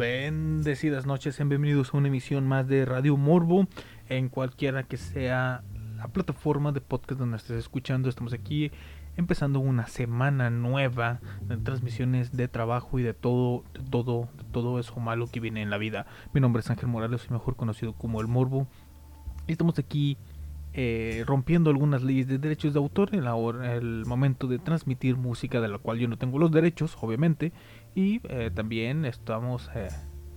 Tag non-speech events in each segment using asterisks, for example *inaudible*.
Bendecidas noches, sean bienvenidos a una emisión más de Radio Morbo en cualquiera que sea la plataforma de podcast donde estés escuchando. Estamos aquí empezando una semana nueva de transmisiones de trabajo y de todo, de todo, de todo eso malo que viene en la vida. Mi nombre es Ángel Morales, soy mejor conocido como El Morbo. Estamos aquí eh, rompiendo algunas leyes de derechos de autor en el momento de transmitir música de la cual yo no tengo los derechos, obviamente. Y eh, también estamos eh,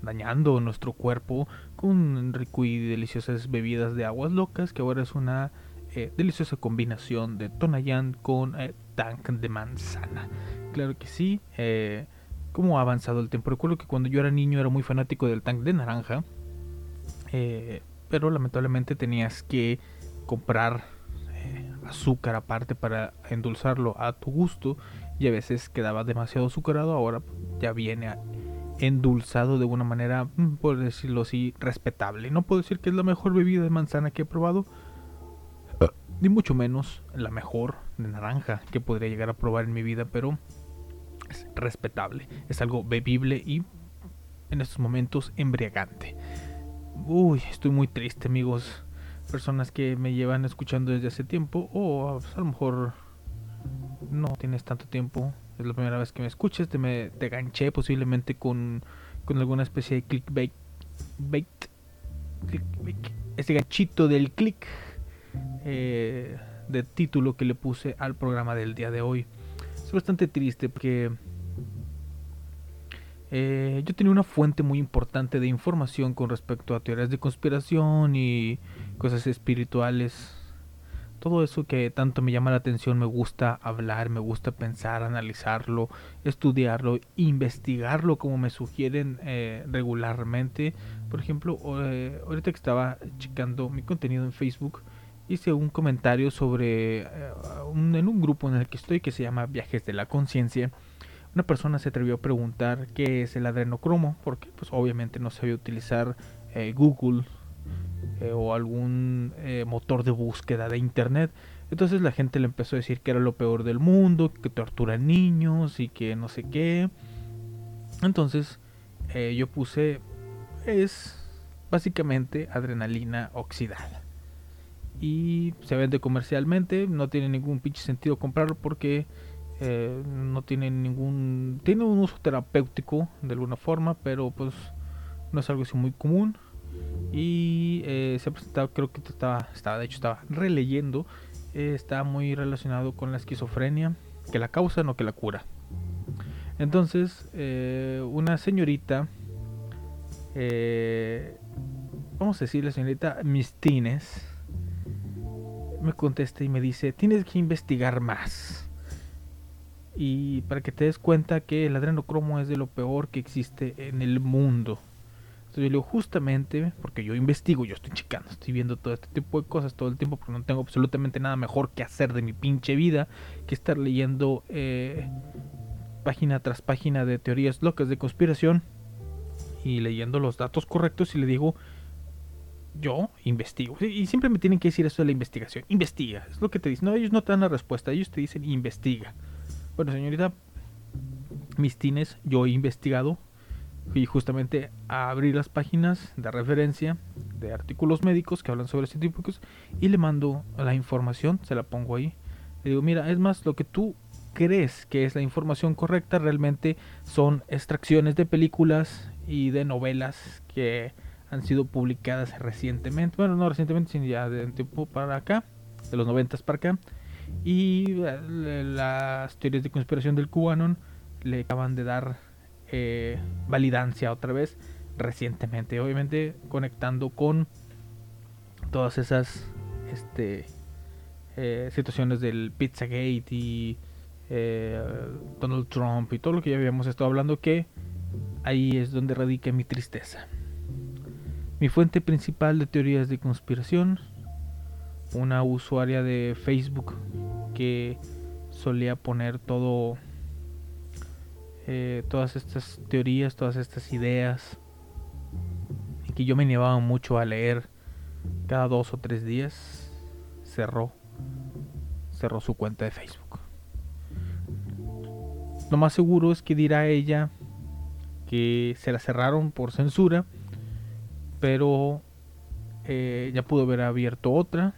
dañando nuestro cuerpo con rico y deliciosas bebidas de aguas locas, que ahora es una eh, deliciosa combinación de Tonayán con Tank de manzana. Claro que sí, cómo ha avanzado el tiempo. Recuerdo que cuando yo era niño era muy fanático del Tank de naranja, pero lamentablemente tenías que comprar azúcar aparte para endulzarlo a tu gusto a veces quedaba demasiado azucarado. Ahora ya viene endulzado de una manera, mm, por decirlo así, respetable. No puedo decir que es la mejor bebida de manzana que he probado, ni mucho menos la mejor de naranja que podría llegar a probar en mi vida, pero es respetable, es algo bebible y en estos momentos embriagante. Uy, estoy muy triste, amigos. Personas que me llevan escuchando desde hace tiempo, o pues, a lo mejor no tienes tanto tiempo, es la primera vez que me escuchas, te, me, te ganché posiblemente con, con alguna especie de clickbait. Bait, clickbait, ese ganchito del click eh, de título que le puse al programa del día de hoy. Es bastante triste porque eh, yo tenía una fuente muy importante de información con respecto a teorías de conspiración y cosas espirituales. Todo eso que tanto me llama la atención, me gusta hablar, me gusta pensar, analizarlo, estudiarlo, investigarlo como me sugieren eh, regularmente. Por ejemplo, eh, ahorita que estaba checando mi contenido en Facebook, hice un comentario sobre eh, un- en un grupo en el que estoy que se llama Viajes de la Conciencia. Una persona se atrevió a preguntar qué es el adrenocromo, porque pues obviamente no sabía utilizar eh, Google eh, o algún eh, motor de búsqueda de internet. Entonces la gente le empezó a decir que era lo peor del mundo, que torturan niños y que no sé qué. Entonces eh, yo puse es básicamente adrenalina oxidada y se vende comercialmente. No tiene ningún pinche sentido comprarlo porque no tiene ningún. Tiene un uso terapéutico de alguna forma, pero pues no es algo así muy común. Y eh, se ha presentado, creo que estaba, estaba, de hecho, estaba releyendo. eh, está muy relacionado con la esquizofrenia, que la causa, no que la cura. Entonces, eh, una señorita, vamos a decirle señorita Mistines, me contesta y me dice, tienes que investigar más. Y para que te des cuenta que el adrenocromo es de lo peor que existe en el mundo. Yo digo, justamente, porque yo investigo, yo estoy checando, estoy viendo todo este tipo de cosas todo el tiempo, porque no tengo absolutamente nada mejor que hacer de mi pinche vida que estar leyendo eh, página tras página de teorías locas de conspiración y leyendo los datos correctos y le digo, yo investigo. Y siempre me tienen que decir eso de la investigación. Investiga. Es lo que te dicen. No, ellos no te dan la respuesta. Ellos te dicen investiga. Bueno, señorita mis tines, yo he investigado. Fui justamente a abrir las páginas de referencia de artículos médicos que hablan sobre cosas. Y le mando la información. Se la pongo ahí. Le digo, mira, es más, lo que tú crees que es la información correcta realmente son extracciones de películas y de novelas que han sido publicadas recientemente, bueno, no recientemente, sino ya de un tiempo para acá, de los 90 para acá, y eh, las teorías de conspiración del QAnon le acaban de dar eh, validancia otra vez recientemente, obviamente conectando con todas esas este, eh, situaciones del Pizzagate y eh, Donald Trump y todo lo que ya habíamos estado hablando que ahí es donde radica mi tristeza. Mi fuente principal de teorías de conspiración, una usuaria de Facebook que solía poner todo, eh, todas estas teorías, todas estas ideas, y que yo me llevaba mucho a leer cada dos o tres días, cerró, cerró su cuenta de Facebook. Lo más seguro es que dirá ella que se la cerraron por censura pero eh, ya pudo haber abierto otra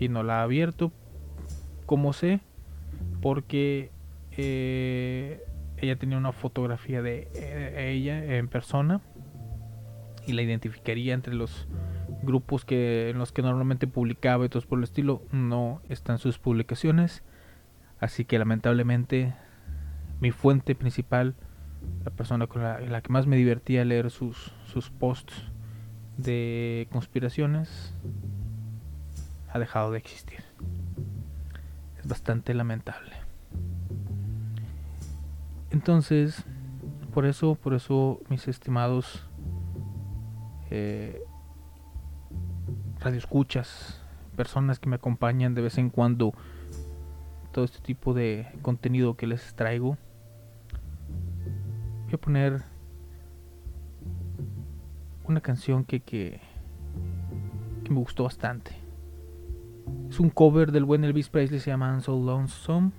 y no la ha abierto como sé porque eh, ella tenía una fotografía de eh, ella en persona y la identificaría entre los grupos que en los que normalmente publicaba y todo por el estilo no están sus publicaciones así que lamentablemente mi fuente principal la persona con la, la que más me divertía leer sus, sus posts de conspiraciones ha dejado de existir. Es bastante lamentable. Entonces, por eso, por eso, mis estimados eh, radioescuchas, personas que me acompañan de vez en cuando, todo este tipo de contenido que les traigo, voy a poner una canción que, que, que me gustó bastante. Es un cover del buen Elvis Presley, se llama I'm So Lonesome.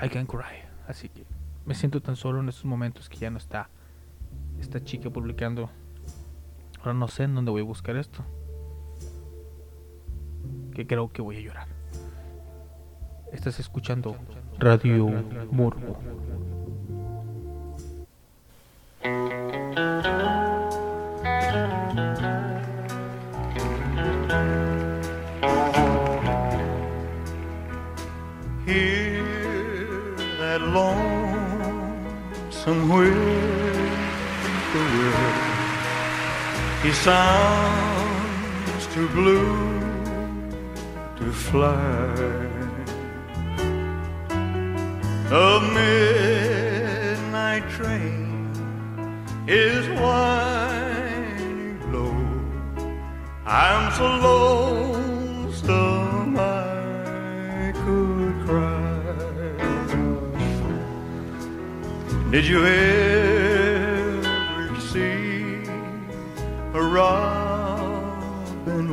I Can Cry. Así que me siento tan solo en estos momentos que ya no está esta chica publicando. Ahora no sé en dónde voy a buscar esto. Que creo que voy a llorar. Estás escuchando Radio Morbo. He sounds too blue to fly. A midnight train is whining low. I'm so lonesome um, I could cry. Did you ever robin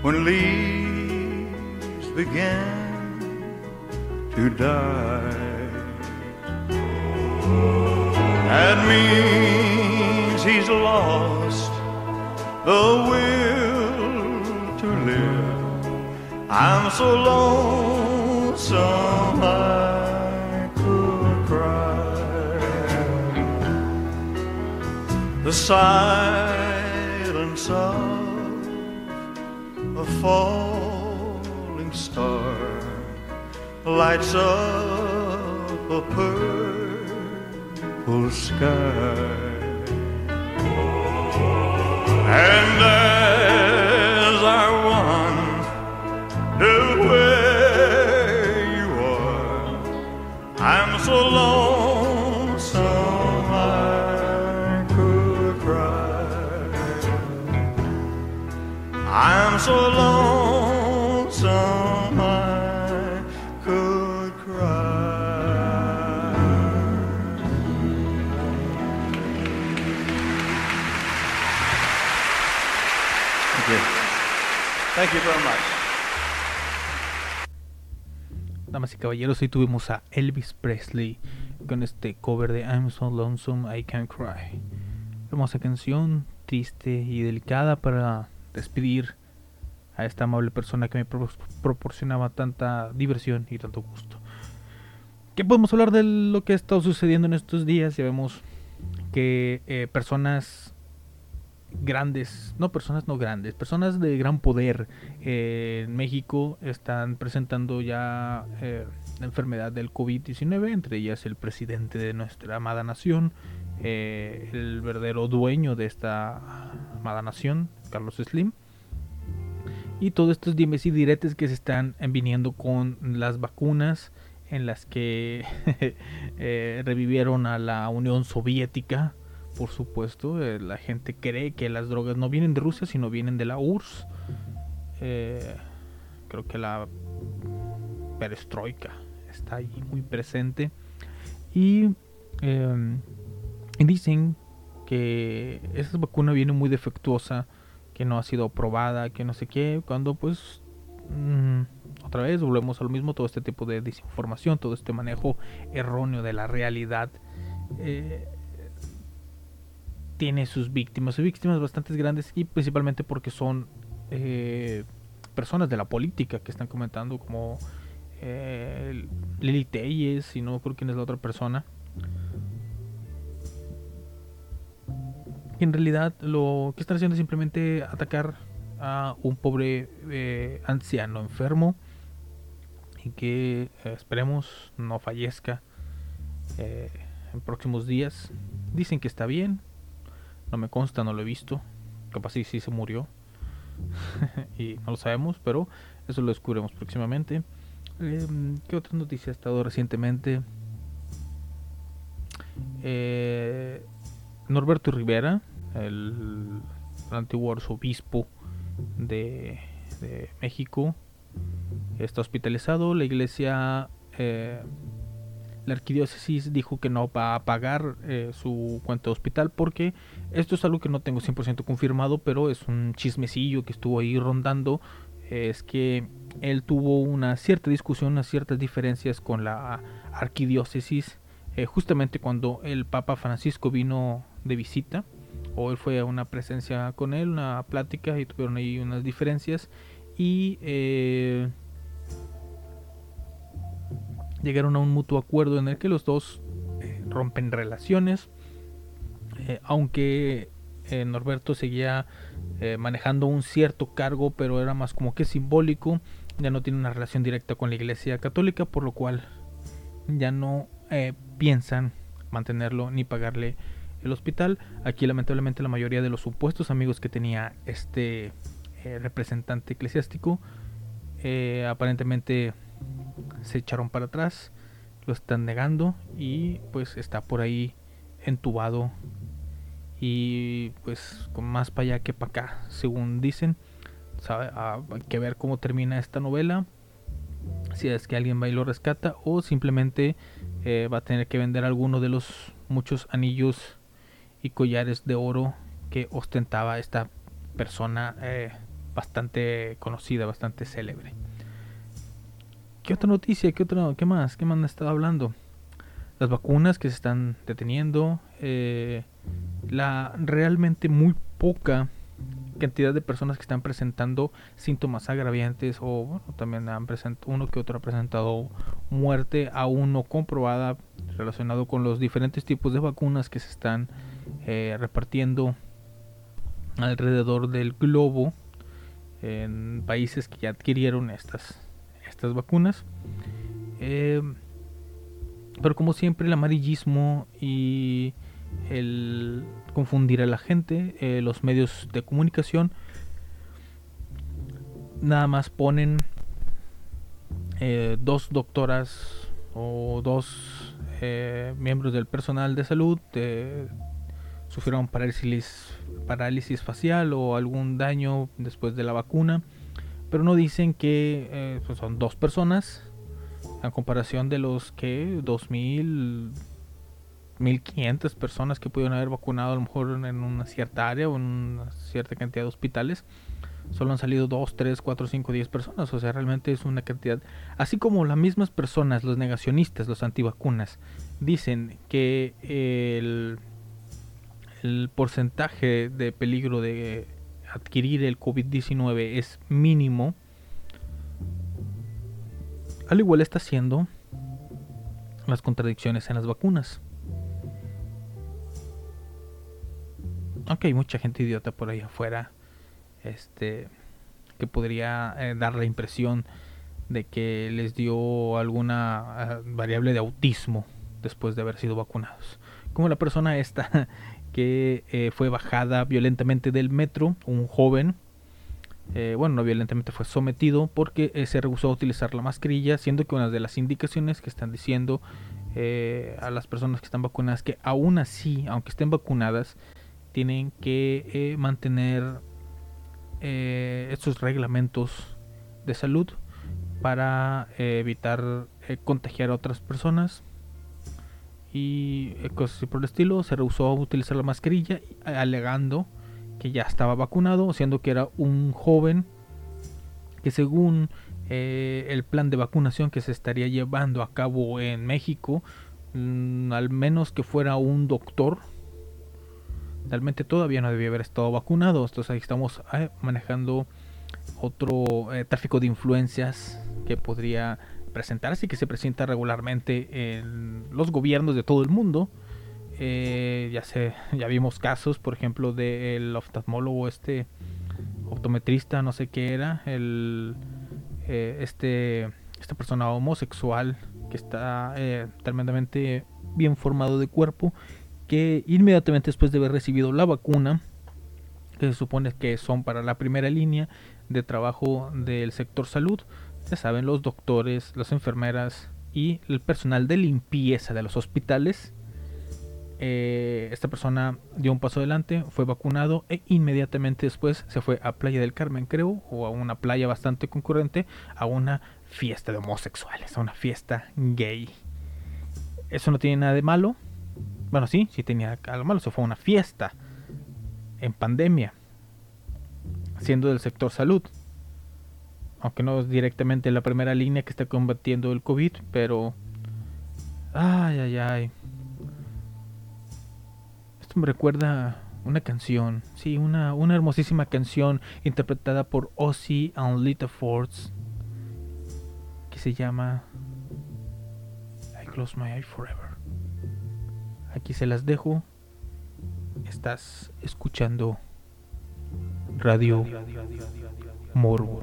when leaves begin to die? That means he's lost the will to live. I'm so lonesome I The silence of a falling star lights up a purple sky. And as I'm so lonesome I could cry. Thank you. Thank you very much. Damas y caballeros, hoy tuvimos a Elvis Presley con este cover de I'm So Lonesome I Can Cry. Hermosa canción, triste y delicada para despedir a esta amable persona que me pro- proporcionaba tanta diversión y tanto gusto. ¿Qué podemos hablar de lo que ha estado sucediendo en estos días? Ya vemos que eh, personas grandes, no personas no grandes, personas de gran poder eh, en México están presentando ya eh, la enfermedad del COVID-19, entre ellas el presidente de nuestra amada nación, el verdadero dueño de esta amada nación, Carlos Slim. Y todos estos dimes y diretes que se están viniendo con las vacunas en las que *laughs* eh, revivieron a la Unión Soviética, por supuesto. eh, la gente cree que las drogas no vienen de Rusia, sino vienen de la URSS. Eh, creo que la perestroika está ahí muy presente. Y eh, dicen que esa vacuna viene muy defectuosa, que no ha sido aprobada, que no sé qué, cuando pues mm, otra vez volvemos a lo mismo, todo este tipo de desinformación, todo este manejo erróneo de la realidad. eh, tiene sus víctimas, sus víctimas bastante grandes y principalmente porque son eh, personas de la política que están comentando como eh, Lili Telles y no creo quién es la otra persona. Y en realidad lo que están haciendo es simplemente atacar a un pobre eh, anciano enfermo y que eh, esperemos no fallezca eh, en próximos días. Dicen que está bien, no me consta, no lo he visto. Capaz sí, sí se murió. *laughs* y no lo sabemos, pero eso lo descubriremos próximamente. Em, ¿Qué otra noticia ha estado recientemente? Eh, Norberto Rivera, el antiguo arzobispo de, de México, está hospitalizado. La iglesia, eh, la arquidiócesis dijo que no va a pagar eh, su cuenta de hospital porque esto es algo que no tengo 100% confirmado, pero es un chismecillo que estuvo ahí rondando. Es que él tuvo una cierta discusión, unas ciertas diferencias con la arquidiócesis, eh, justamente cuando el Papa Francisco vino de visita, o él fue a una presencia con él, una plática, y tuvieron ahí unas diferencias, y eh, llegaron a un mutuo acuerdo en el que los dos eh, rompen relaciones, eh, aunque Norberto seguía manejando un cierto cargo, pero era más como que simbólico, ya no tiene una relación directa con la Iglesia Católica, por lo cual ya no piensan mantenerlo ni pagarle el hospital. Aquí lamentablemente la mayoría de los supuestos amigos que tenía este eh, representante eclesiástico eh, aparentemente se echaron para atrás, lo están negando y pues está por ahí entubado y pues con más para allá que para acá, según dicen. Sabe, ah, hay que ver cómo termina esta novela. Si es que alguien va y lo rescata o simplemente eh, va a tener que vender alguno de los muchos anillos y collares de oro que ostentaba esta persona eh, bastante conocida, bastante célebre. ¿Qué otra noticia? ¿Qué, otra, ¿Qué más? ¿Qué más han estado hablando? Las vacunas que se están deteniendo. eh, la realmente muy poca cantidad de personas que están presentando síntomas agraviantes o bueno, también han present uno que otro ha presentado muerte aún no comprobada relacionado con los diferentes tipos de vacunas que se están eh, repartiendo alrededor del globo en países que ya adquirieron estas estas vacunas. Eh, pero como siempre el amarillismo y el confundir a la gente, eh, los medios de comunicación nada más ponen dos doctoras o dos miembros del personal de salud eh, sufrieron parálisis, parálisis facial o algún daño después de la vacuna, pero no dicen que eh, pues son dos personas a comparación de los que 2000 1500 personas que pudieron haber vacunado a lo mejor en una cierta área o en una cierta cantidad de hospitales solo han salido 2, 3, 4, 5, 10 personas o sea realmente es una cantidad. Así como las mismas personas los negacionistas los antivacunas dicen que el, el porcentaje de peligro de adquirir el COVID-19 es mínimo al igual está haciendo las contradicciones en las vacunas. Aunque hay mucha gente idiota por ahí afuera, este, que podría eh, dar la impresión de que les dio alguna uh, variable de autismo después de haber sido vacunados. Como la persona esta que eh, fue bajada violentamente del metro, un joven, eh, bueno, no violentamente fue sometido porque eh, se rehusó a utilizar la mascarilla, siendo que una de las indicaciones que están diciendo a las personas que están vacunadas que aún así, aunque estén vacunadas, tienen que mantener estos reglamentos de salud para evitar contagiar a otras personas y cosas así por el estilo. Se rehusó a utilizar la mascarilla, alegando que ya estaba vacunado, siendo que era un joven que según eh, el plan de vacunación que se estaría llevando a cabo en México, mmm, al menos que fuera un doctor, realmente todavía no debía haber estado vacunado. Entonces ahí estamos eh, manejando otro eh, tráfico de influencias que podría presentarse y que se presenta regularmente en los gobiernos de todo el mundo. Eh, ya sé, ya vimos casos, por ejemplo, del oftalmólogo este optometrista, no sé qué era, el eh, este esta persona homosexual que está eh, tremendamente bien formado de cuerpo, que inmediatamente después de haber recibido la vacuna que se supone que son para la primera línea de trabajo del sector salud. Ya saben, los doctores, las enfermeras y el personal de limpieza de los hospitales. Eh, esta persona dio un paso adelante, fue vacunado e inmediatamente después se fue a Playa del Carmen, creo, o a una playa bastante concurrente, a una fiesta de homosexuales, a una fiesta gay. Eso no tiene nada de malo. Bueno, sí, sí tenía algo malo. Se fue a una fiesta en pandemia, siendo del sector salud. Aunque no es directamente la primera línea que está combatiendo el COVID, pero... Ay, ay, ay. Esto me recuerda una canción, sí, una, una hermosísima canción interpretada por Ozzy and Lita Fords que se llama I Close My Eye Forever. Aquí se las dejo. Estás escuchando Radio Morbo.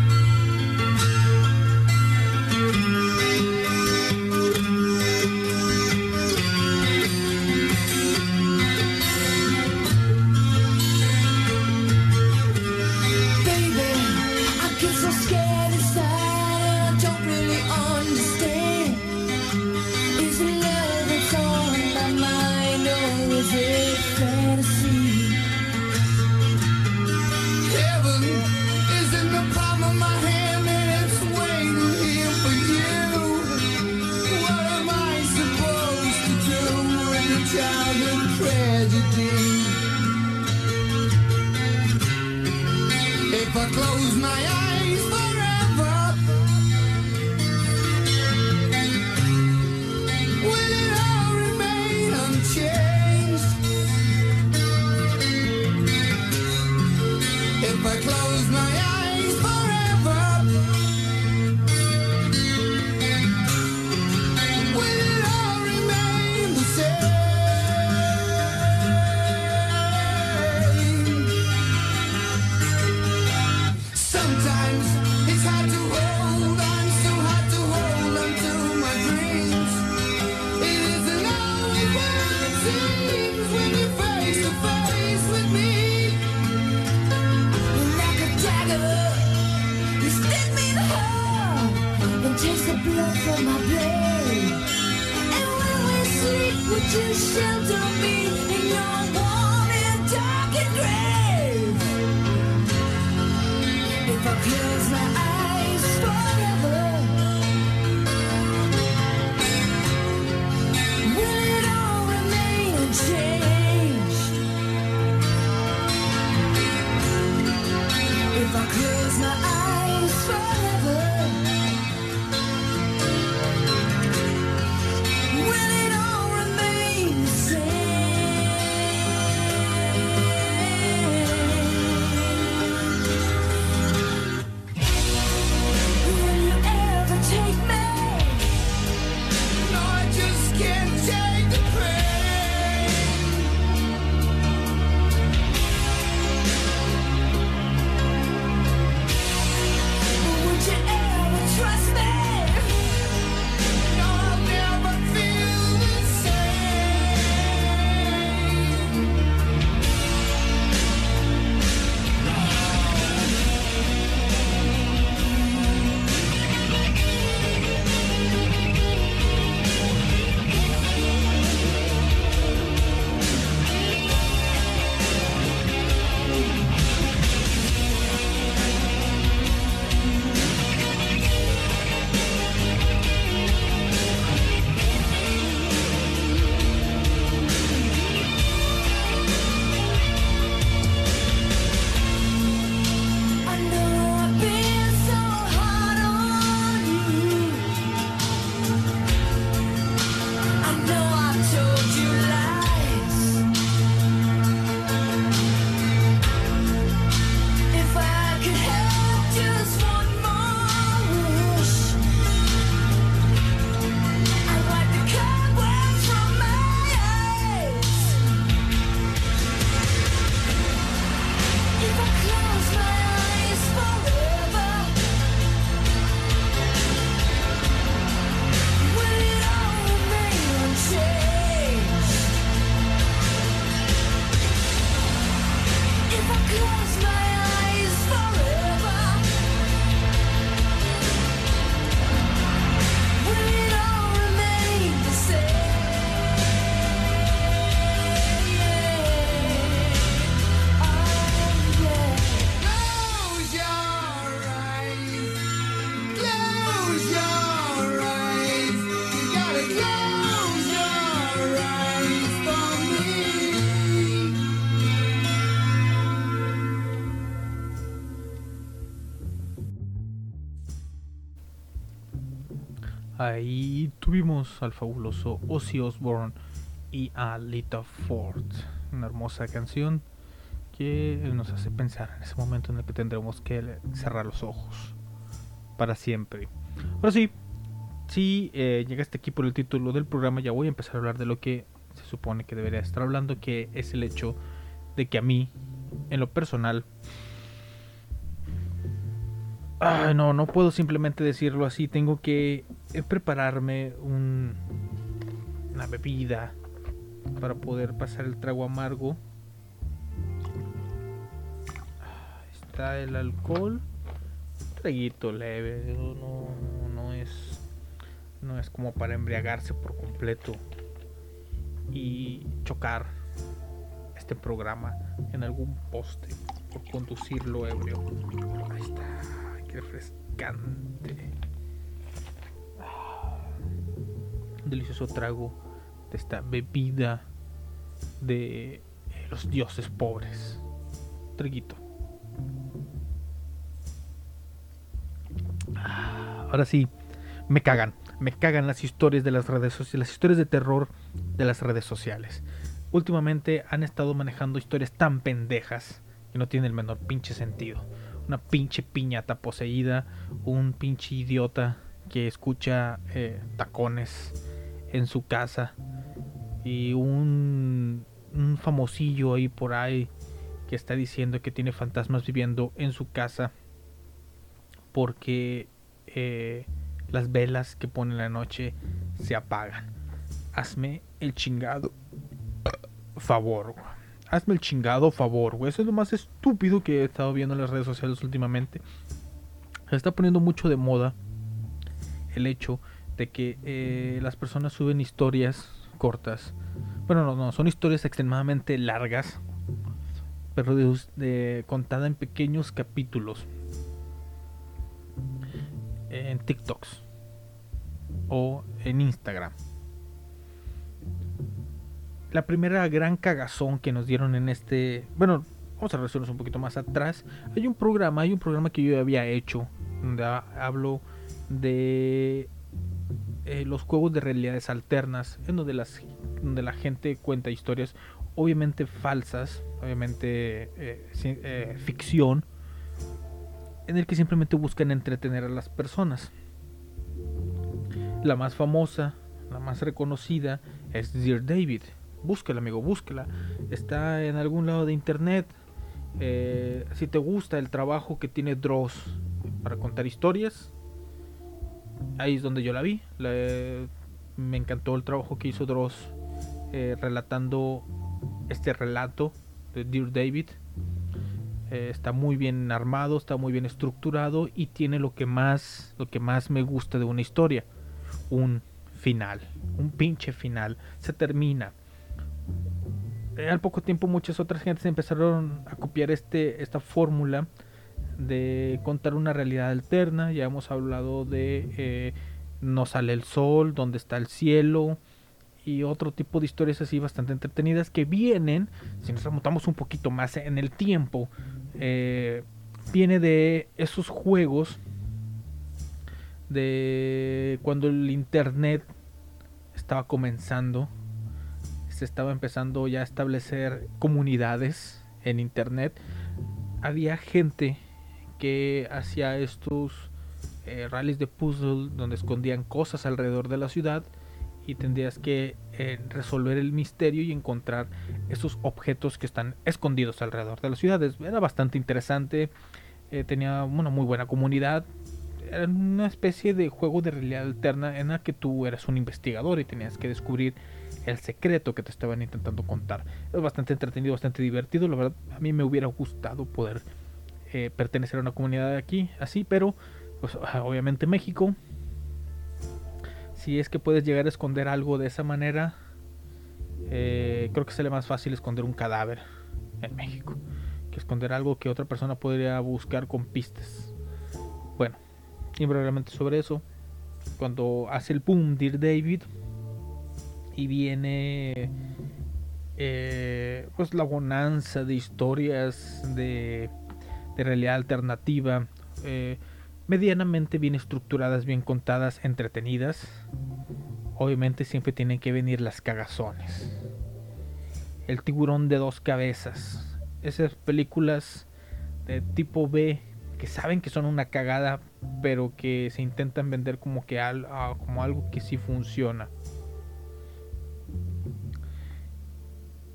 Ahí tuvimos al fabuloso Ozzy Osbourne y a Lita Ford. Una hermosa canción que nos hace pensar en ese momento en el que tendremos que cerrar los ojos para siempre. Ahora sí, si eh, llegaste aquí por el título del programa, ya voy a empezar a hablar de lo que se supone que debería estar hablando, que es el hecho de que a mí, en lo personal, Ay, no, no puedo simplemente decirlo así. Tengo que eh, prepararme un, una bebida para poder pasar el trago amargo. Ahí Está el alcohol. Un traguito leve. No, no es. No es como para embriagarse por completo. Y chocar este programa en algún poste por conducirlo ebrio. Ahí está. Refrescante. Ah, delicioso trago de esta bebida de los dioses pobres. Traguito. Ah, Ahora sí, me cagan. Me cagan las historias de las redes sociales, las historias de terror de las redes sociales. Últimamente han estado manejando historias tan pendejas que no tienen el menor pinche sentido. Una pinche piñata poseída, un pinche idiota que escucha eh, tacones en su casa y un, famosillo ahí por ahí que está diciendo que tiene fantasmas viviendo en su casa porque eh, las velas que pone en la noche se apagan. Hazme el chingado favor. Hazme el chingado favor, güey. Eso es lo más estúpido que he estado viendo en las redes sociales últimamente. Se está poniendo mucho de moda el hecho de que eh, las personas suben historias cortas. Bueno, no, no, son historias extremadamente largas, pero de, en pequeños capítulos en TikToks o en Instagram. La primera gran cagazón que nos dieron en este, bueno, vamos a regresarnos un poquito más atrás. Hay un programa, hay un programa que yo había hecho donde ha- hablo de eh, los juegos de realidades alternas, en donde, las, donde la gente cuenta historias, obviamente falsas, obviamente eh, eh, ficción, en el que simplemente buscan entretener a las personas. La más famosa, la más reconocida es Dear David. Búscala, amigo, búscala. Está en algún lado de internet. Eh, si te gusta el trabajo que tiene Dross para contar historias, ahí es donde yo la vi. Me encantó el trabajo que hizo Dross eh, relatando este relato de Dear David. Eh, está muy bien armado, está muy bien estructurado y tiene lo que más, lo que más me gusta de una historia, un final, un pinche final. Se termina. Eh, al poco tiempo muchas otras gentes empezaron a copiar este, esta fórmula de contar una realidad alterna. Ya hemos hablado de eh, No sale el sol, dónde está el cielo y otro tipo de historias así bastante entretenidas que vienen, si nos remontamos un poquito más en el tiempo, eh, viene de esos juegos de cuando el internet estaba comenzando, estaba empezando ya a establecer comunidades en internet. Había gente que hacía estos eh, rallies de puzzle donde escondían cosas alrededor de la ciudad y tendrías que eh, resolver el misterio y encontrar esos objetos que están escondidos alrededor de las ciudades. Era bastante interesante, eh, tenía una muy buena comunidad. Era una especie de juego de realidad alterna en la que tú eras un investigador y tenías que descubrir el secreto que te estaban intentando contar. Es bastante entretenido, bastante divertido. La verdad, a mí me hubiera gustado poder eh, pertenecer a una comunidad de aquí, así, pero pues obviamente México si es que puedes llegar a esconder algo de esa manera, eh, creo que sería más fácil esconder un cadáver en México que esconder algo que otra persona podría buscar con pistas. Bueno, y brevemente sobre eso, cuando hace el boom Dear David y viene eh, pues la bonanza de historias de, de realidad alternativa. eh, medianamente bien estructuradas, bien contadas, entretenidas. Obviamente siempre tienen que venir las cagazones. El tiburón de dos cabezas. Esas películas de tipo B que saben que son una cagada, pero que se intentan vender como que al- ah, como algo que sí funciona.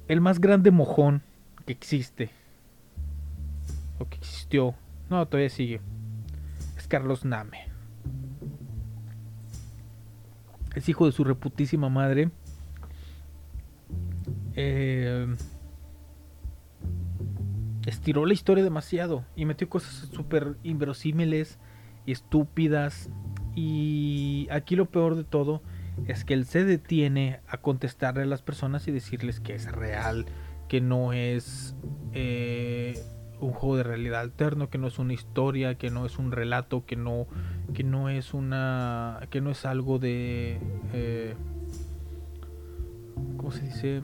El más grande mojón que existe o que existió, no, todavía sigue, es Carlos Name. Es hijo de su reputísima madre. Eh, estiró la historia demasiado y metió cosas súper inverosímiles estúpidas. Y aquí lo peor de todo es que él se detiene a contestarle a las personas y decirles que es real, que no es eh, un juego de realidad alterno, que no es una historia, que no es un relato, que no, que no es una, que no es algo de, eh, ¿cómo se dice?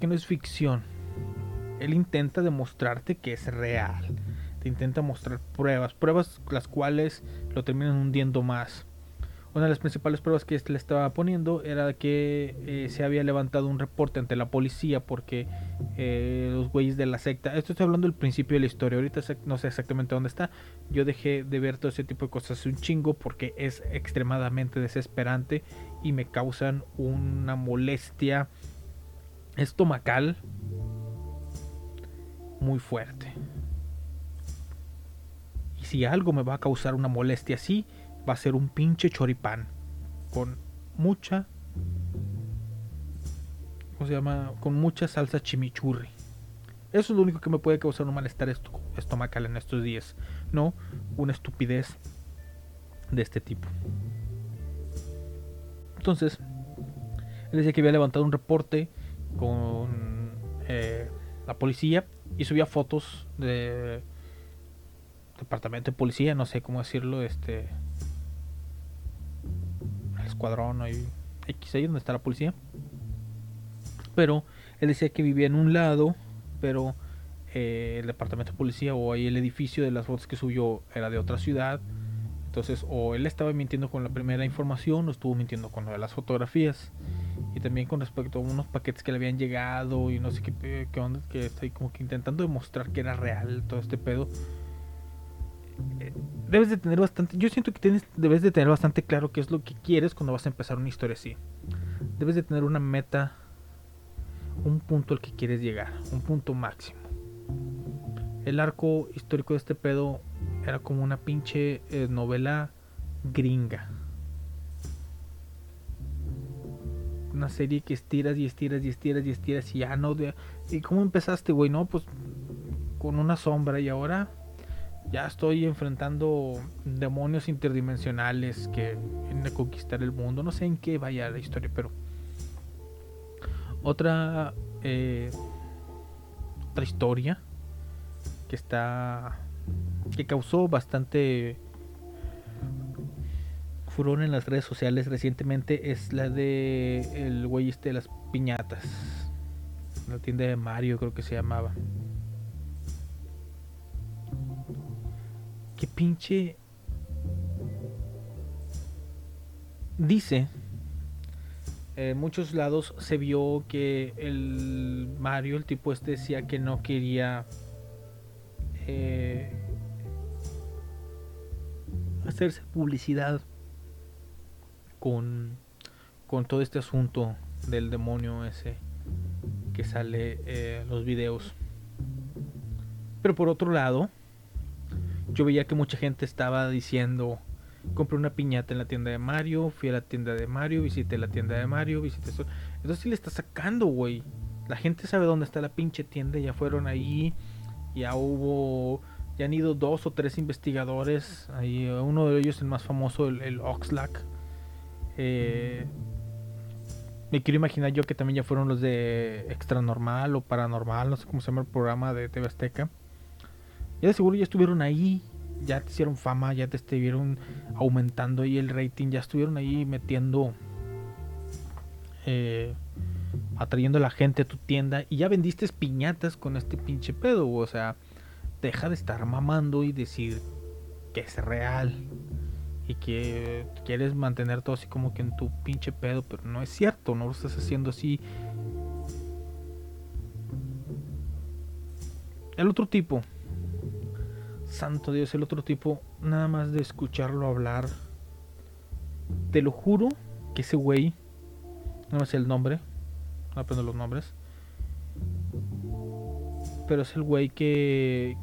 Que no es ficción. Él intenta demostrarte que es real. Te intenta mostrar pruebas, pruebas las cuales lo terminan hundiendo más. Una de las principales pruebas que este le estaba poniendo era que eh, se había levantado un reporte ante la policía porque eh, los güeyes de la secta. Esto estoy hablando del principio de la historia. Ahorita no sé exactamente dónde está. Yo dejé de ver todo ese tipo de cosas un chingo porque es extremadamente desesperante y me causan una molestia estomacal muy fuerte. Si algo me va a causar una molestia así, va a ser un pinche choripán. Con mucha. ¿Cómo se llama? Con mucha salsa chimichurri. Eso es lo único que me puede causar un malestar esto- estomacal en estos días. No una estupidez de este tipo. Entonces, él decía que había levantado un reporte con eh, la policía y subía fotos de departamento de policía, no sé cómo decirlo, este escuadrón ahí, X ahí donde está la policía. Pero él decía que vivía en un lado, pero eh, el departamento de policía o ahí el edificio de las fotos que subió era de otra ciudad. Entonces, o él estaba mintiendo con la primera información o estuvo mintiendo con las fotografías. Y también con respecto a unos paquetes que le habían llegado y no sé qué, qué onda, que estoy como que intentando demostrar que era real todo este pedo. Eh, Debes de tener bastante, yo siento que tienes, debes de tener bastante claro qué es lo que quieres cuando vas a empezar una historia así. Debes de tener una meta, un punto al que quieres llegar, un punto máximo. El arco histórico de este pedo era como una pinche eh, novela gringa. Una serie que estiras y estiras y estiras y estiras y ya no. ¿Y cómo empezaste, güey? No, pues con una sombra y ahora ya estoy enfrentando demonios interdimensionales que vienen a conquistar el mundo. No sé en qué vaya la historia, pero otra eh, otra historia que está que causó bastante furor en las redes sociales recientemente es la de el güey este de las piñatas la tienda de Mario creo que se llamaba que pinche dice en muchos lados se vio que el Mario el tipo este decía que no quería eh, hacerse publicidad con, con todo este asunto del demonio ese que sale eh, en los videos. Pero por otro lado, yo veía que mucha gente estaba diciendo, compré una piñata en la tienda de Mario, fui a la tienda de Mario, visité la tienda de Mario, visité esto. Entonces sí le está sacando, güey. La gente sabe dónde está la pinche tienda, ya fueron ahí, ya hubo, ya han ido dos o tres investigadores, ahí uno de ellos el más famoso, el, el Oxlack. Eh, me quiero imaginar yo que también ya fueron los de Extra Normal o Paranormal, no sé cómo se llama el programa de TV Azteca. Ya de seguro ya estuvieron ahí, ya te hicieron fama, ya te estuvieron aumentando ahí el rating, ya estuvieron ahí metiendo, eh, atrayendo a la gente a tu tienda y ya vendiste piñatas con este pinche pedo, o sea, deja de estar mamando y decir que es real y que quieres mantener todo así como que en tu pinche pedo, pero no es cierto, no lo estás haciendo así. El otro tipo, santo Dios, el otro tipo, nada más de escucharlo hablar, te lo juro que ese güey, no me sé el nombre, no aprendo los nombres, pero es el güey que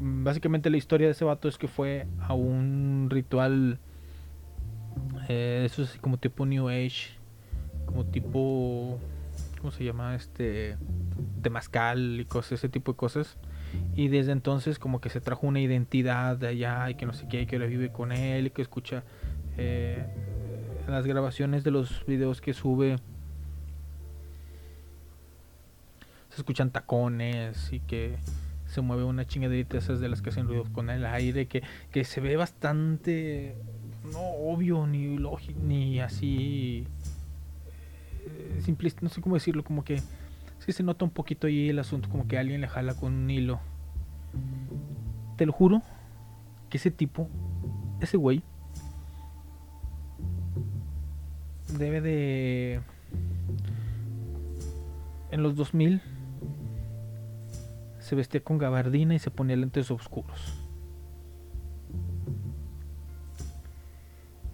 básicamente la historia de ese vato es que fue a un ritual eh, eso es como tipo New Age, como tipo ¿cómo se llama? este temazcal y cosas, ese tipo de cosas. Y desde entonces como que se trajo una identidad de allá y que no sé qué, que ahora vive con él y que escucha eh, las grabaciones de los videos que sube. Se escuchan tacones y que se mueve una chingaderita esas de las que hacen ruido con el aire, que, que se ve bastante no obvio ni lógico ni así eh, simplista, no sé cómo decirlo, como que se nota un poquito ahí el asunto, como que alguien le jala con un hilo. Te lo juro que ese tipo, ese güey, debe de en los 2000 se vestía con gabardina y se ponía lentes oscuros.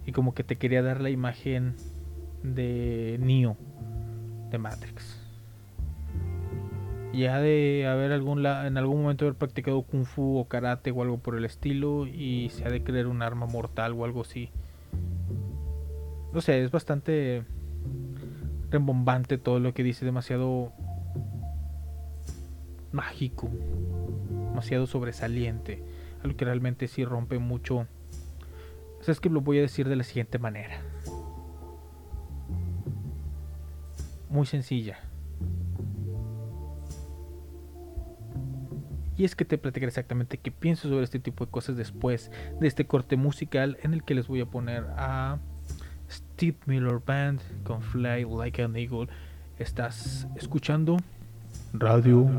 Y como que te quería dar la imagen de Neo de Matrix. Ya de haber algún la- en algún momento haber practicado kung fu o karate o algo por el estilo y se ha de creer un arma mortal o algo así. No sé, es bastante rembombante todo lo que dice, demasiado mágico, demasiado sobresaliente, algo que realmente sí rompe mucho. Es que lo voy a decir de la siguiente manera. Muy sencilla. Y es que te platicaré exactamente qué pienso sobre este tipo de cosas después de este corte musical en el que les voy a poner a Steve Miller Band con Fly Like an Eagle. Estás escuchando Radio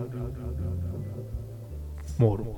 Moro.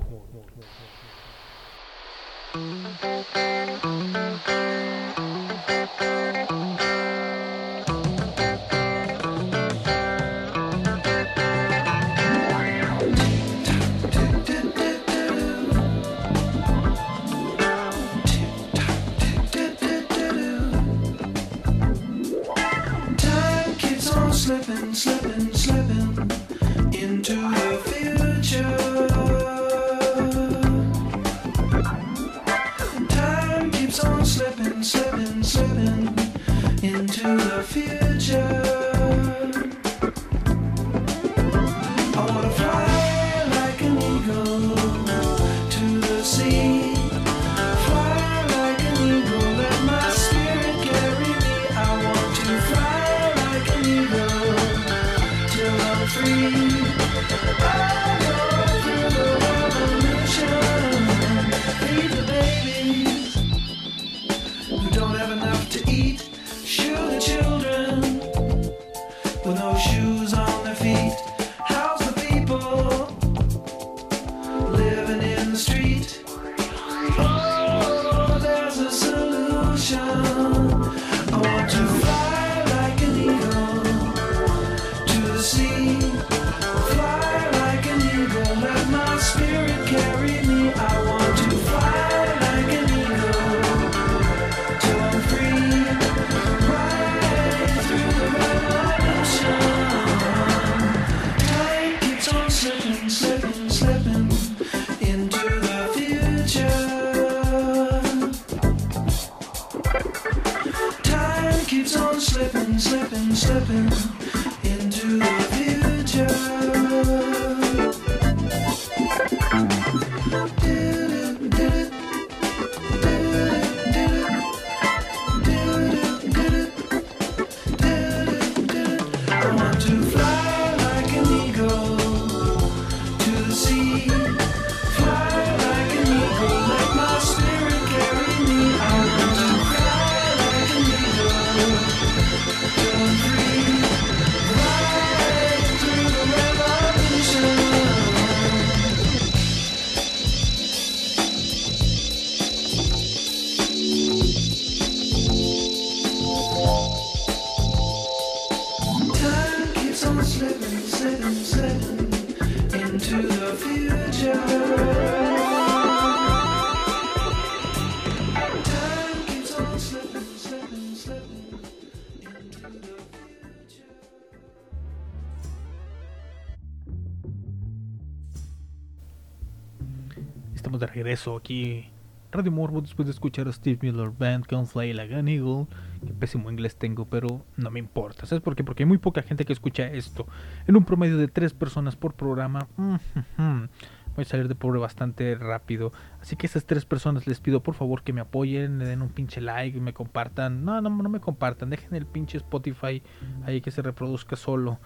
Regreso aquí. Radio Morbo después de escuchar a Steve Miller Band con Fly Like an Eagle. Que pésimo inglés tengo, pero no me importa. ¿Sabes por qué? Porque hay muy poca gente que escucha esto. En un promedio de tres personas por programa. mm, *laughs* Voy a salir de pobre bastante rápido. Así que a esas tres personas les pido por favor que me apoyen, me den un pinche like me compartan. No, no, no me compartan. Dejen el pinche Spotify ahí que se reproduzca solo.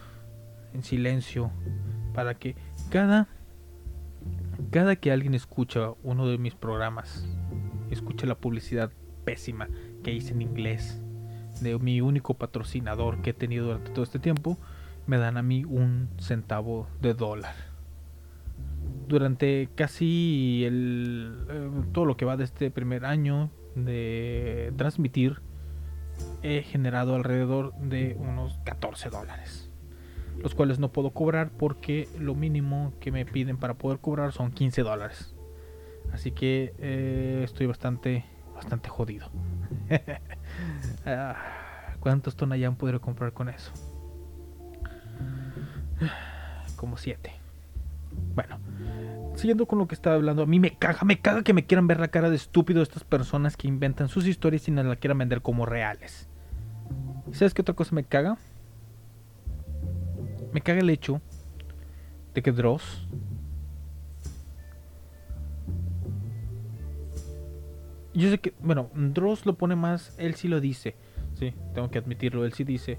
En silencio. Para que cada cada que alguien escucha uno de mis programas, escucha la publicidad pésima que hice en inglés de mi único patrocinador que he tenido durante todo este tiempo, me dan a mí un centavo de dólar. Durante casi el, eh, todo lo que va de este primer año de transmitir, he generado alrededor de unos 14 dólares los cuales no puedo cobrar porque lo mínimo que me piden para poder cobrar son 15 dólares. Así que eh, estoy bastante, bastante jodido. *laughs* Ah, ¿Cuántos Tonayán podré comprar con eso? Como 7. Bueno, siguiendo con lo que estaba hablando, a mí me caga, me caga que me quieran ver la cara de estúpido estas personas que inventan sus historias y nos la quieran vender como reales. ¿Y ¿Sabes qué otra cosa me caga? Me caga el hecho de que Dross yo sé que bueno Dross lo pone más él sí lo dice. Sí tengo que admitirlo él sí dice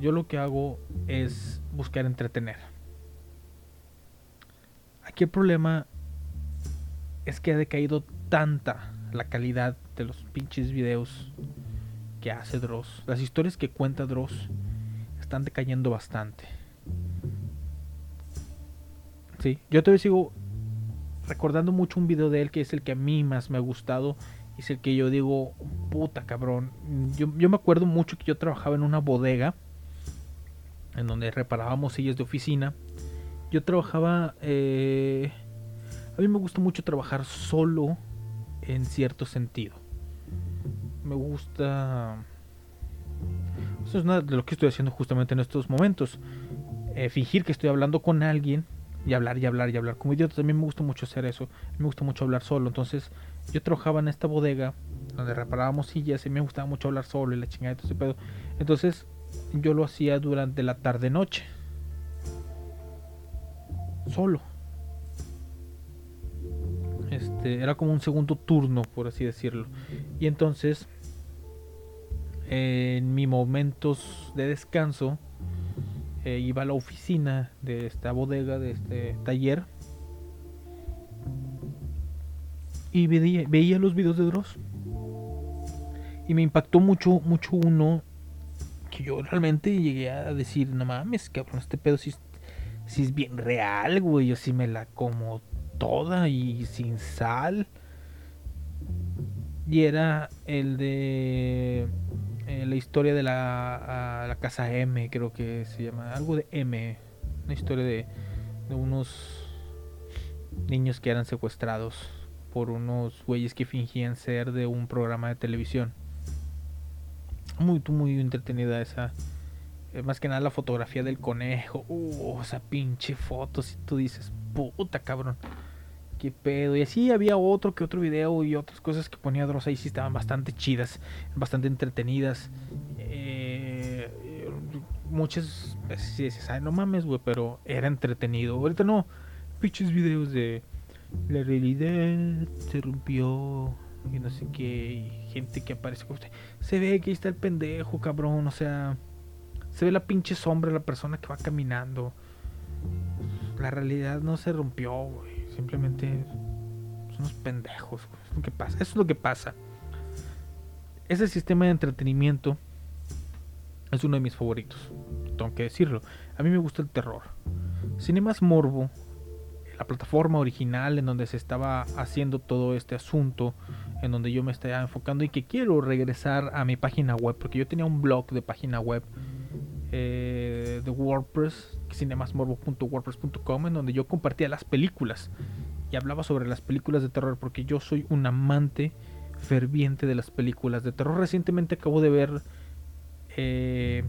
yo lo que hago es buscar entretener aquí el problema es que ha decaído tanta la calidad de los pinches videos que hace Dross. Las historias que cuenta Dross están decayendo bastante Sí, yo todavía sigo recordando mucho un video de él que es el que a mí más me ha gustado. Es el que yo digo, puta cabrón. Yo, yo me acuerdo mucho que yo trabajaba en una bodega en donde reparábamos sillas de oficina. Yo trabajaba... eh, a mí me gusta mucho trabajar solo en cierto sentido. Me gusta... Eso es nada de lo que estoy haciendo justamente en estos momentos. Eh, fingir que estoy hablando con alguien y hablar y hablar y hablar. Como idiota también me gusta mucho hacer eso. Me gusta mucho hablar solo. Entonces yo trabajaba en esta bodega donde reparábamos sillas y me gustaba mucho hablar solo y la chingada y todo ese pedo. Entonces yo lo hacía durante la tarde noche. Solo. Este, era como un segundo turno, por así decirlo. Y entonces, en mis momentos de descanso, eh, iba a la oficina de esta bodega, de este taller. Y veía, veía los videos de Dross. Y me impactó mucho, mucho uno que yo realmente llegué a decir, no mames, cabrón, este pedo es- sí es bien real, güey. Yo sí me la como toda y sin sal. Y era el de la historia de la, a la casa M, creo que se llama. Algo de M. Una historia de, de unos niños que eran secuestrados por unos güeyes que fingían ser de un programa de televisión. Muy, muy entretenida esa. Eh, más que nada la fotografía del conejo. Uh, esa pinche foto. Si tú dices, puta cabrón. Qué pedo. Y así había otro que otro video y otras cosas que ponía Dross ahí sí estaban bastante chidas, bastante entretenidas. Eh, muchas veces sí ay, no mames, güey, pero era entretenido. Ahorita no. Pinches videos de la realidad se rompió y no sé qué. Y gente que aparece. como usted. Se ve que ahí está el pendejo, cabrón. O sea, se ve la pinche sombra la persona que va caminando. La realidad no se rompió, güey. Simplemente son unos pendejos. Es lo que pasa. Eso es lo que pasa. Ese sistema de entretenimiento es uno de mis favoritos. Tengo que decirlo. A mí me gusta el terror. Cinemas Morbo, la plataforma original en donde se estaba haciendo todo este asunto, en donde yo me estaba enfocando y que quiero regresar a mi página web, porque yo tenía un blog de página web eh, de WordPress, cinemasmorbo.wordpress.com, en donde yo compartía las películas y hablaba sobre las películas de terror porque yo soy un amante ferviente de las películas de terror. Recientemente acabo de ver... Eh,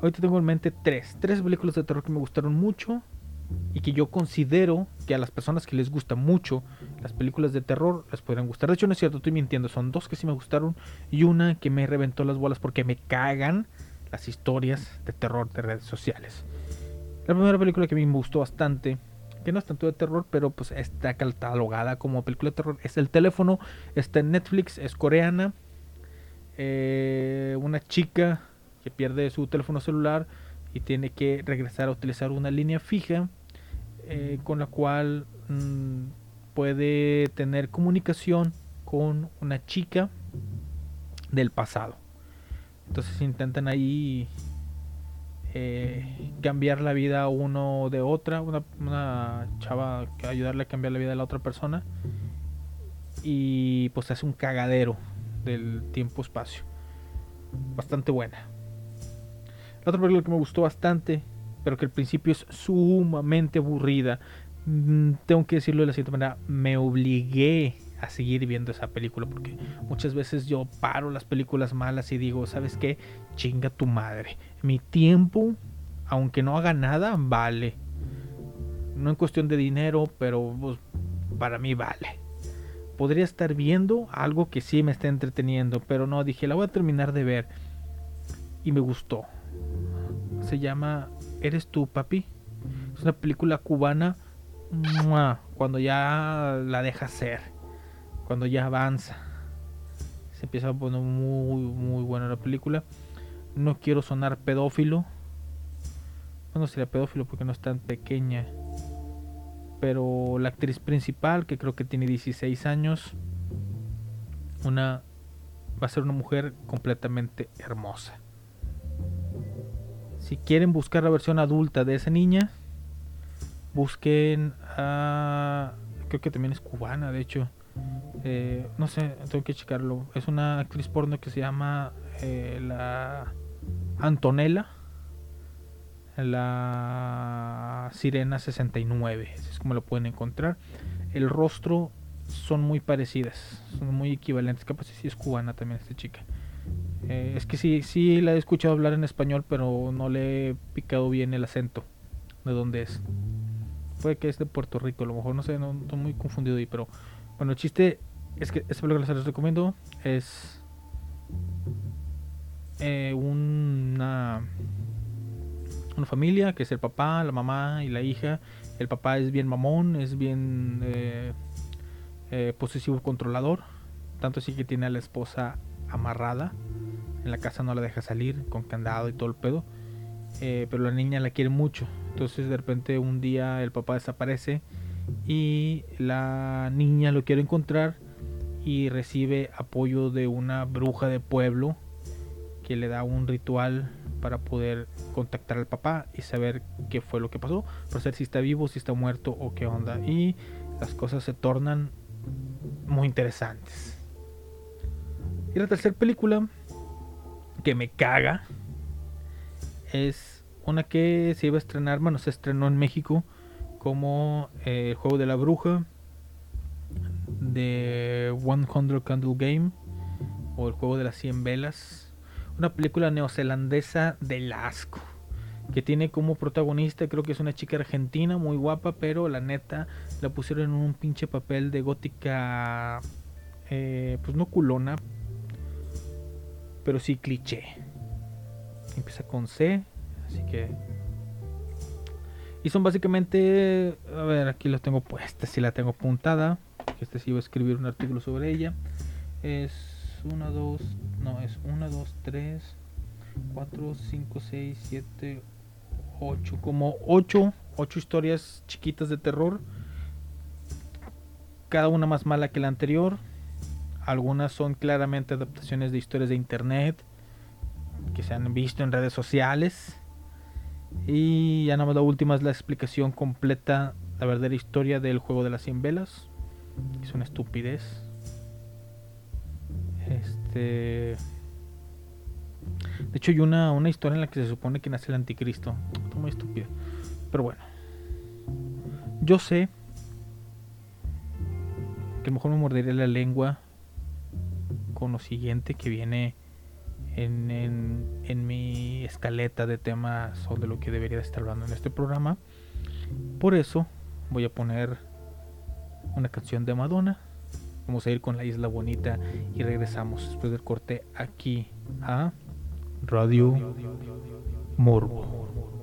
ahorita tengo en mente tres. Tres películas de terror que me gustaron mucho y que yo considero que a las personas que les gusta mucho las películas de terror les podrían gustar. De hecho, no es cierto, estoy mintiendo. Son dos que sí me gustaron y una que me reventó las bolas porque me cagan las historias de terror de redes sociales. La primera película que a mí me gustó bastante, que no es tanto de terror, pero pues está catalogada como película de terror, es El teléfono. Está en Netflix, es coreana. Eh, una chica que pierde su teléfono celular y tiene que regresar a utilizar una línea fija eh, con la cual mm, puede tener comunicación con una chica del pasado. Entonces intentan ahí eh, cambiar la vida uno de otra, una, chava que ayudarle a cambiar la vida de la otra persona y pues hace un cagadero del tiempo-espacio. Bastante buena. La otra película que me gustó bastante, pero que al principio es sumamente aburrida. Mm, Tengo que decirlo de la siguiente manera, me obligué a seguir viendo esa película porque muchas veces yo paro las películas malas y digo, ¿sabes qué? Chinga tu madre. Mi tiempo, aunque no haga nada, vale. No en cuestión de dinero, pero pues, para mí vale. Podría estar viendo algo que sí me está entreteniendo, pero no, dije, la voy a terminar de ver. Y me gustó. Se llama ¿Eres tú, papi? Es una película cubana. Cuando ya la deja ser. Cuando ya avanza. Se empieza a poner muy, muy buena la película. No quiero sonar pedófilo. Bueno, sería pedófilo porque no es tan pequeña. Pero la actriz principal, que creo que tiene 16 años, una va a ser una mujer completamente hermosa. Si quieren buscar la versión adulta de esa niña, busquen a. Creo que también es cubana, de hecho. Eh, no sé, tengo que checarlo. Es una actriz porno que se llama eh, la Antonella. La Sirena 69. así Es como lo pueden encontrar. El rostro son muy parecidas. Son muy equivalentes. Capaz si es cubana también esta chica. Eh, es que sí, sí la he escuchado hablar en español, pero no le he picado bien el acento de dónde es. Puede que es de Puerto Rico, a lo mejor no sé, no estoy muy confundido ahí, pero bueno, el chiste es que esta película se les recomiendo. Es eh, una una familia que es el papá, la mamá y la hija. El papá es bien mamón, es bien eh, eh, posesivo controlador. Tanto así que tiene a la esposa amarrada. En la casa no la deja salir con candado y todo el pedo. Pero la niña la quiere mucho. Entonces de repente un día el papá desaparece y la niña lo quiere encontrar y recibe apoyo de una bruja de pueblo que le da un ritual para poder contactar al papá y saber qué fue lo que pasó, para saber si está vivo, si está muerto o qué onda. Y las cosas se tornan muy interesantes. Y la tercera película que me caga es una que se iba a estrenar, bueno, se estrenó en México como eh, el juego de la bruja de 100 Candle Game o el juego de las 100 velas. Una película neozelandesa del asco. Que tiene como protagonista, creo que es una chica argentina muy guapa, pero la neta la pusieron en un pinche papel de gótica, eh, pues no culona, pero sí cliché. Empieza con C, así que. Y son básicamente. A ver, aquí lo tengo puesta, si la tengo apuntada. Este sí iba a escribir un artículo sobre ella. Es 1, 2, no, es 1, 2, 3, 4, 5, 6, 7, 8. Como 8, 8 historias chiquitas de terror. Cada una más mala que la anterior. Algunas son claramente adaptaciones de historias de internet que se han visto en redes sociales. Y ya nada más la última es la explicación completa, la verdadera historia del juego de las 100 velas. Es una estupidez. Este. De hecho, hay una, una historia en la que se supone que nace el anticristo. Está muy estúpido. Pero bueno. Yo sé que a lo mejor me morderé la lengua con lo siguiente que viene en, en, mi escaleta de temas o de lo que debería estar hablando en este programa. Por eso voy a poner una canción de Madonna. Vamos a ir con la isla bonita y regresamos después del corte aquí a Radio Morbo.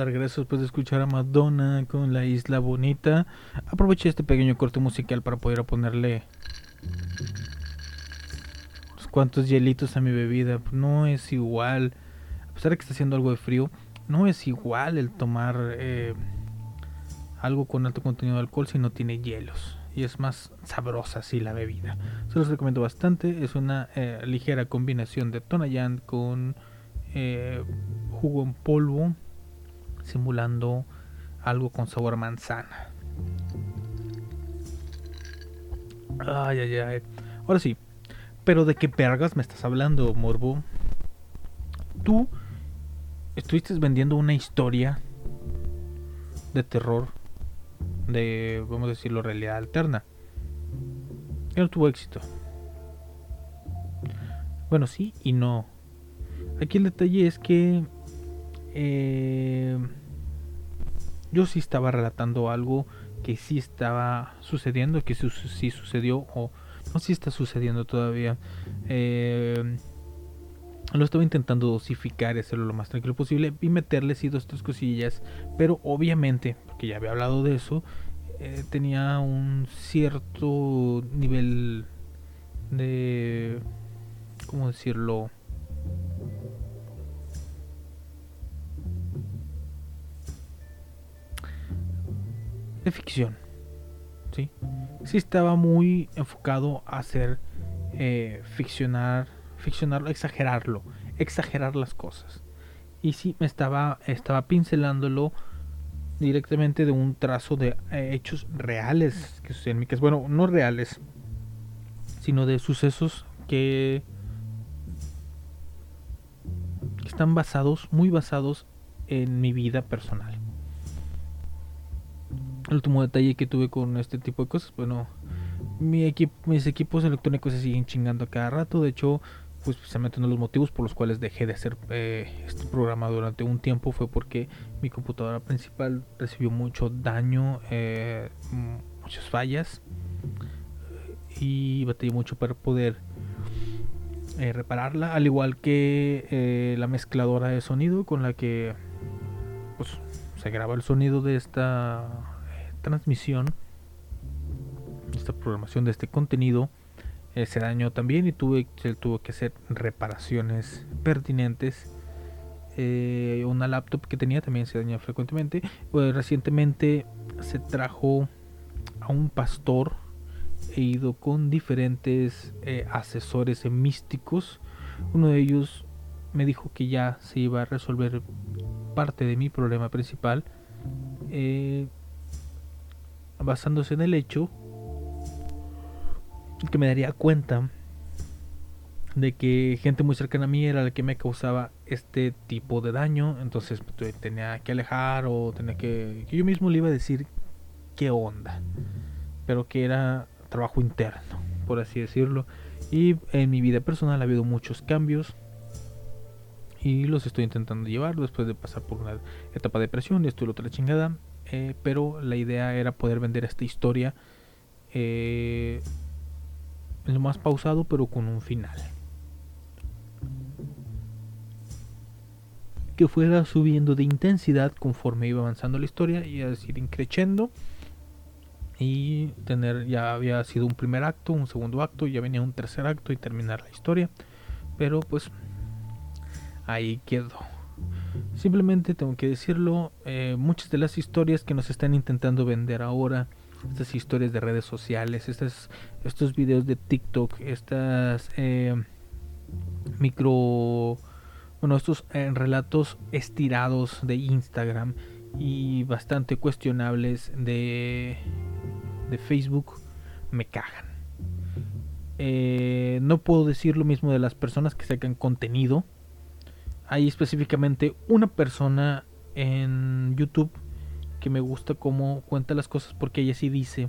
de regreso después de escuchar a Madonna con La Isla Bonita. Aproveché este pequeño corte musical para poder ponerle unos cuantos hielitos a mi bebida. No es igual, a pesar de que está haciendo algo de frío, no es igual el tomar eh, algo con alto contenido de alcohol si no tiene hielos. Y es más sabrosa así la bebida. Se los recomiendo bastante. Es una eh, ligera combinación de Tonayán con eh, jugo en polvo simulando algo con sabor manzana. Ay, ay, ay. Ahora sí. Pero de qué vergas me estás hablando, Morbo. Tú estuviste vendiendo una historia de terror. De, vamos a decirlo, realidad alterna. Y no tuvo éxito. Bueno, sí y no. Aquí el detalle es que... Eh, yo sí estaba relatando algo que sí estaba sucediendo, que sí, su- sí sucedió o no si está sucediendo todavía. Eh, lo estaba intentando dosificar y hacerlo lo más tranquilo posible y meterle sí dos tres cosillas, pero obviamente, porque ya había hablado de eso, eh, tenía un cierto nivel de ¿cómo decirlo? De ficción. ¿sí? Sí estaba muy enfocado a hacer eh, ficcionar, ficcionarlo, exagerarlo, exagerar las cosas. Y sí me estaba, estaba pincelándolo directamente de un trazo de eh, hechos reales que suceden en mi casa. Bueno, no reales, sino de sucesos que, que están basados, muy basados en mi vida personal. El último detalle que tuve con este tipo de cosas, bueno, mis equipos electrónicos se siguen chingando a cada rato. De hecho, pues precisamente uno de los motivos por los cuales dejé de hacer eh, este programa durante un tiempo fue porque mi computadora principal recibió mucho daño, eh, muchas fallas y batallé mucho para poder eh, repararla, al igual que la mezcladora de sonido con la que pues, se graba el sonido de esta transmisión, esta programación de este contenido. eh, se dañó también y tuve, se tuvo que hacer reparaciones pertinentes. Eh, una laptop que tenía también se dañó frecuentemente. Pues, recientemente se trajo a un pastor. He ido con diferentes eh, asesores místicos. Uno de ellos me dijo que ya se iba a resolver parte de mi problema principal. Basándose en el hecho que me daría cuenta de que gente muy cercana a mí era la que me causaba este tipo de daño. Entonces pues, tenía que alejar o tenía que, yo mismo le iba a decir qué onda. Pero que era trabajo interno, por así decirlo. Y en mi vida personal ha habido muchos cambios. Y los estoy intentando llevar después de pasar por una etapa de depresión y esto y lo otra chingada. Eh, pero la idea era poder vender esta historia eh, lo más pausado, pero con un final. Que fuera subiendo de intensidad conforme iba avanzando la historia y es ir increciendo y tener ya había sido un primer acto, un segundo acto, ya venía un tercer acto y terminar la historia. Pero pues ahí quedó. Simplemente tengo que decirlo, eh, muchas de las historias que nos están intentando vender ahora, estas historias de redes sociales, estos videos de TikTok, estas eh, micro, bueno, estos eh, relatos estirados de Instagram y bastante cuestionables de, de Facebook, me cagan. No puedo decir lo mismo de las personas que sacan contenido hay específicamente una persona en YouTube que me gusta cómo cuenta las cosas porque ella sí dice,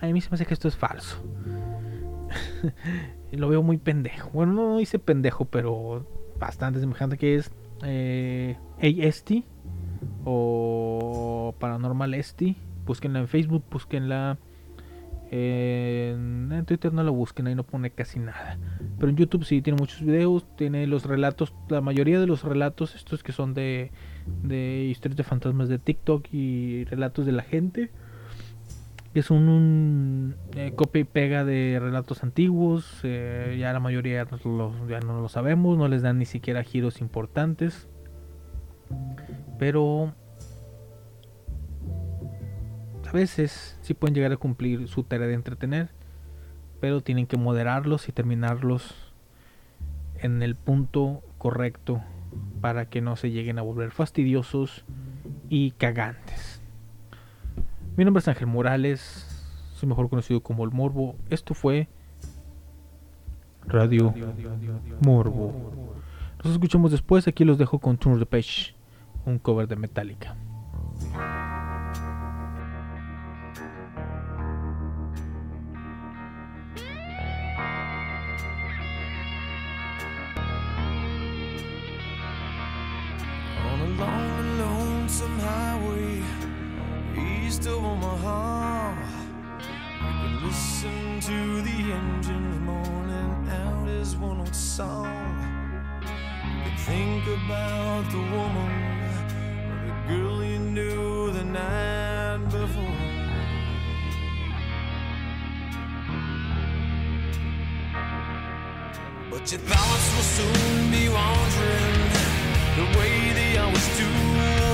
a mí se me hace que esto es falso. *laughs* lo veo muy pendejo. Bueno, no dice pendejo, pero bastante semejante que es eh, AST o Paranormal ST. Búsquenla en Facebook, búsquenla en, Twitter no la busquen, ahí no pone casi nada. Pero en YouTube sí tiene muchos videos, tiene los relatos, la mayoría de los relatos, estos que son de, de historias de fantasmas de TikTok y relatos de la gente. Que son un eh, copia y pega de relatos antiguos, eh, ya la mayoría lo- ya no lo sabemos, no les dan ni siquiera giros importantes. Pero veces sí pueden llegar a cumplir su tarea de entretener, pero tienen que moderarlos y terminarlos en el punto correcto para que no se lleguen a volver fastidiosos y cagantes. Mi nombre es Ángel Morales, soy mejor conocido como El Morbo. Esto fue Radio, Morbo. Nos escuchamos después, aquí los dejo con Turn the Page, un cover de Metallica. she's still on my arm. We can listen to the engines moaning out his one old song. You can think about the woman or the girl you knew the night before. But your thoughts will soon be wandering the way they always do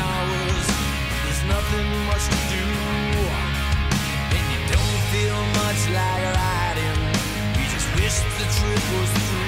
hours, there's nothing much to do. And you don't feel much like riding. You just wish the trip was through.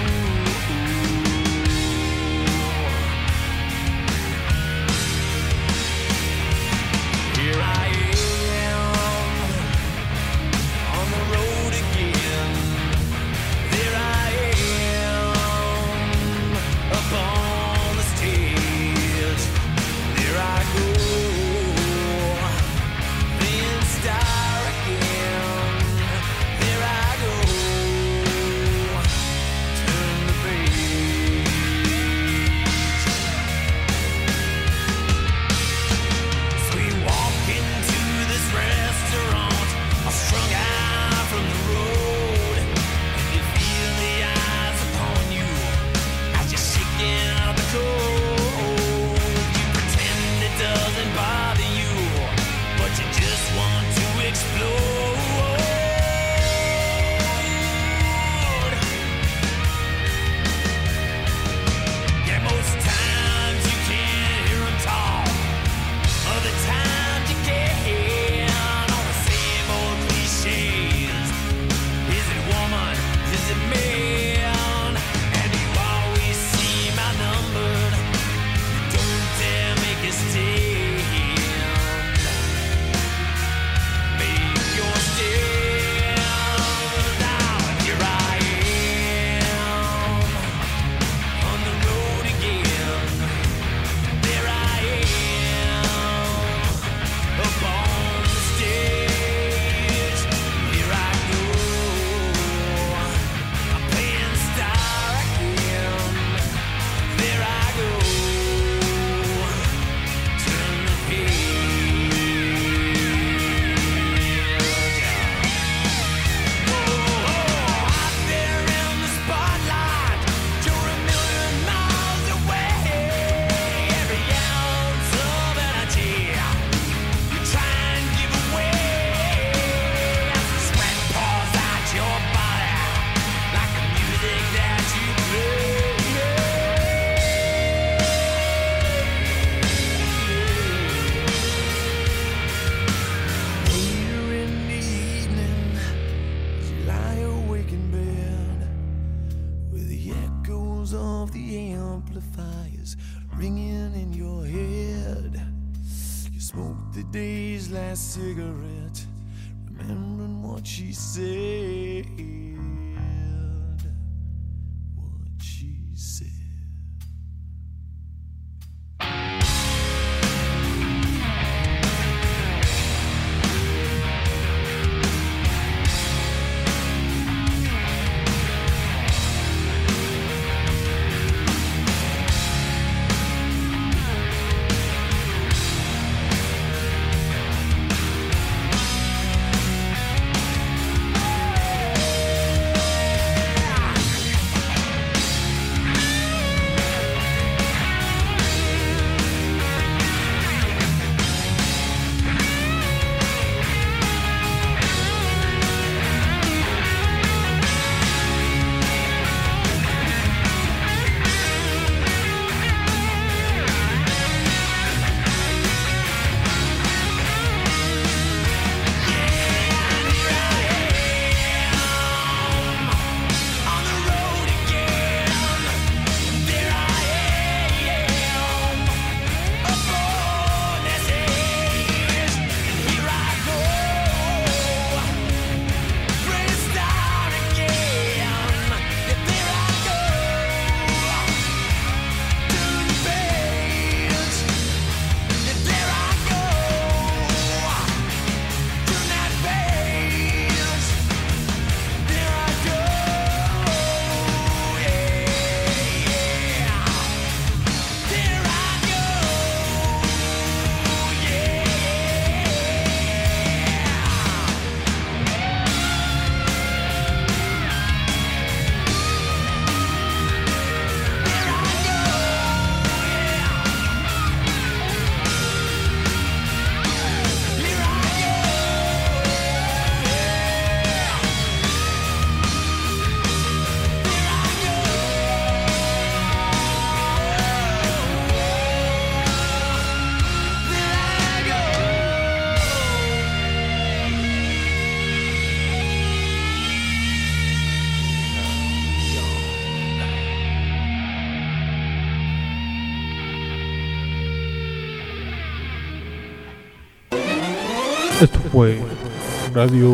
Radio